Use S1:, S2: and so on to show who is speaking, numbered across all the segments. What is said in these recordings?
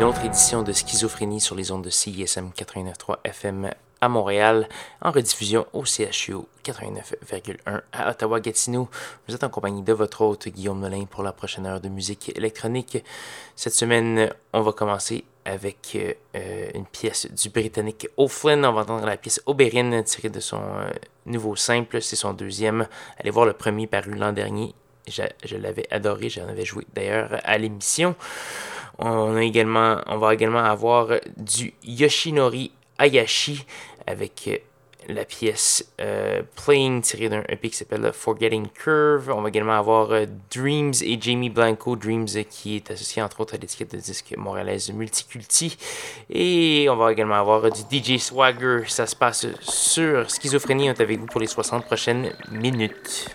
S1: une autre édition de Schizophrénie sur les ondes de CISM 89.3 FM à Montréal, en rediffusion au CHU 89,1 à Ottawa-Gatineau. Vous êtes en compagnie de votre hôte Guillaume Melin pour la prochaine heure de musique électronique. Cette semaine, on va commencer avec euh, une pièce du britannique O'Flynn. On va entendre la pièce Oberyn tirée de son euh, nouveau simple, c'est son deuxième. Allez voir le premier paru l'an dernier. Je l'avais adoré, j'en avais joué d'ailleurs à l'émission. On, va également avoir du Yoshinori Ayashi avec euh, la pièce euh, Playing tirée d'un EP qui s'appelle Forgetting Curve. On va également avoir euh, Dreams et Jamie Blanco. Dreams qui est associé entre autres à l'étiquette de disque montréalaise Multiculti. Et on va également avoir du DJ Swagger. Ça se passe sur Schizophrénie. On est avec vous pour les 60 prochaines minutes.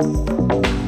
S1: Música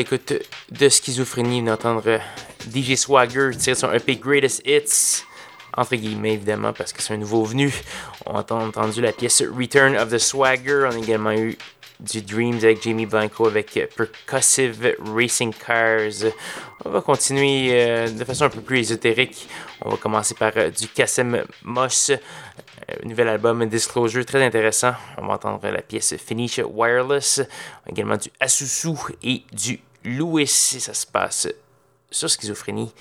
S1: l'écoute de Schizophrénie, d'entendre DJ Swagger tirer son EP Greatest Hits, entre guillemets évidemment, parce que c'est un nouveau venu. On a entendu la pièce Return of the Swagger. On a également eu du Dreams avec Jamie Blanco avec Percussive Racing Cars. On va continuer euh, de façon un peu plus ésotérique. On va commencer par euh, du Kassem Moss, euh, nouvel album Disclosure très intéressant. On va entendre la pièce Finish Wireless, également du Asusu et du Louis. Ça se passe sur Schizophrénie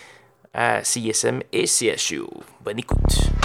S1: à CISM et CSU. Bonne écoute.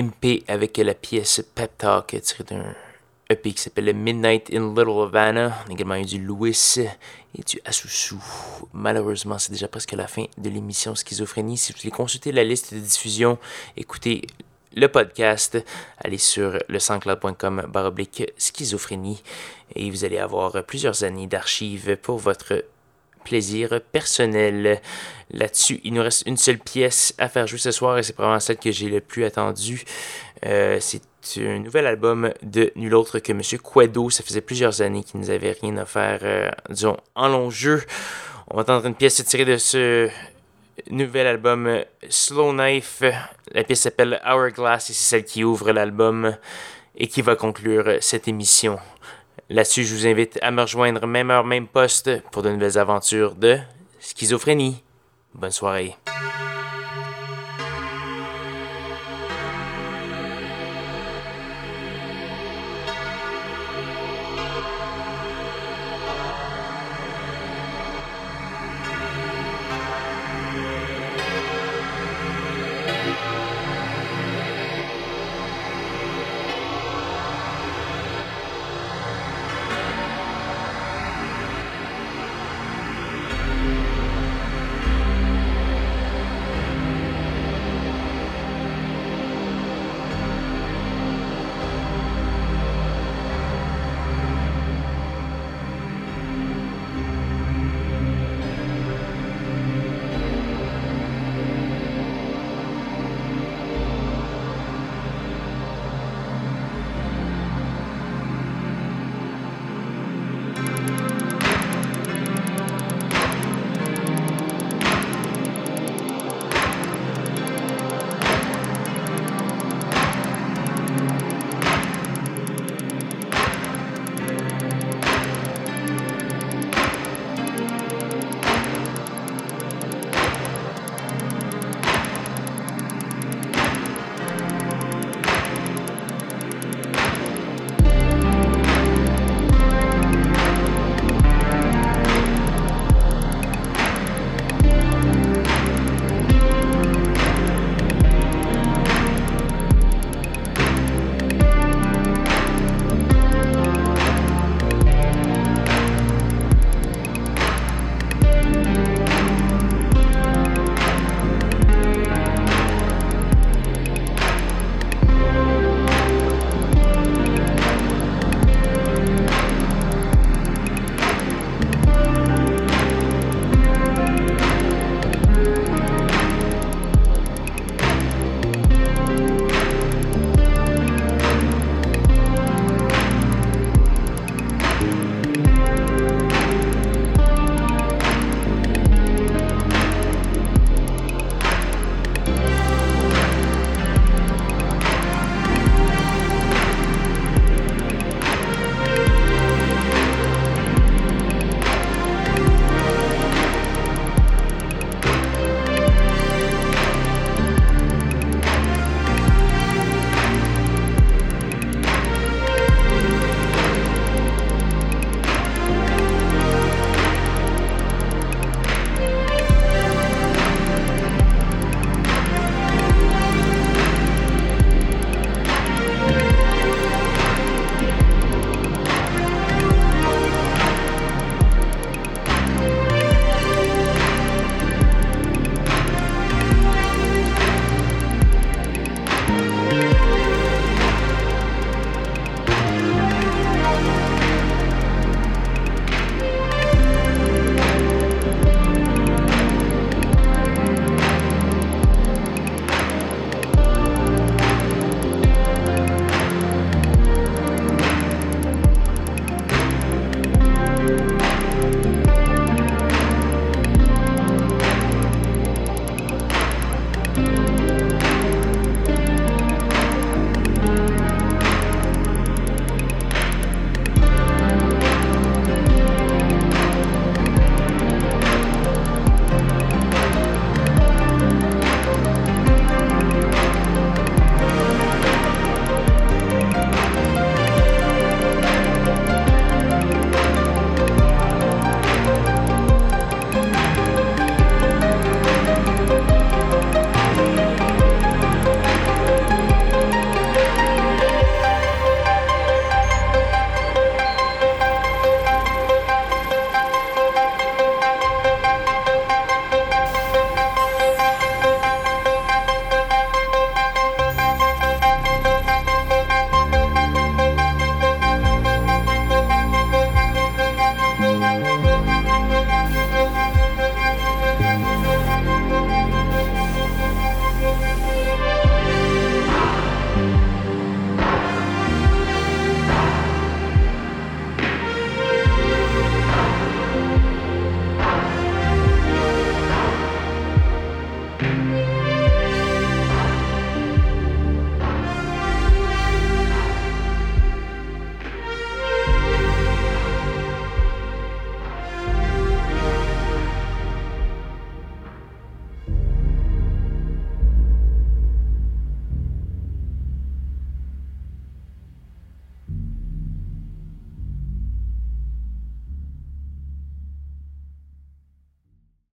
S1: MP avec la pièce Pep Talk tirée d'un EP qui s'appelle Midnight in Little Havana. On a également eu du Louis et du Asusu. Malheureusement, c'est déjà presque la fin de l'émission Schizophrénie. Si vous voulez consulter la liste de diffusion, écoutez le podcast, allez sur le sanscloud.com baroblique schizophrénie et vous allez avoir plusieurs années d'archives pour votre plaisir personnel. Là-dessus, il nous reste une seule pièce à faire jouer ce soir et c'est probablement celle que j'ai le plus attendue. Euh, c'est un nouvel album de nul autre que Monsieur Quedo. Ça faisait plusieurs années qu'il nous avait rien faire, euh, disons, en long jeu. On va entendre une pièce tirée de ce nouvel album Slow Knife. La pièce s'appelle Hourglass et c'est celle qui ouvre l'album et qui va conclure cette émission. Là-dessus, je vous invite à me rejoindre même heure, même poste pour de nouvelles aventures de schizophrénie. Bonne soirée.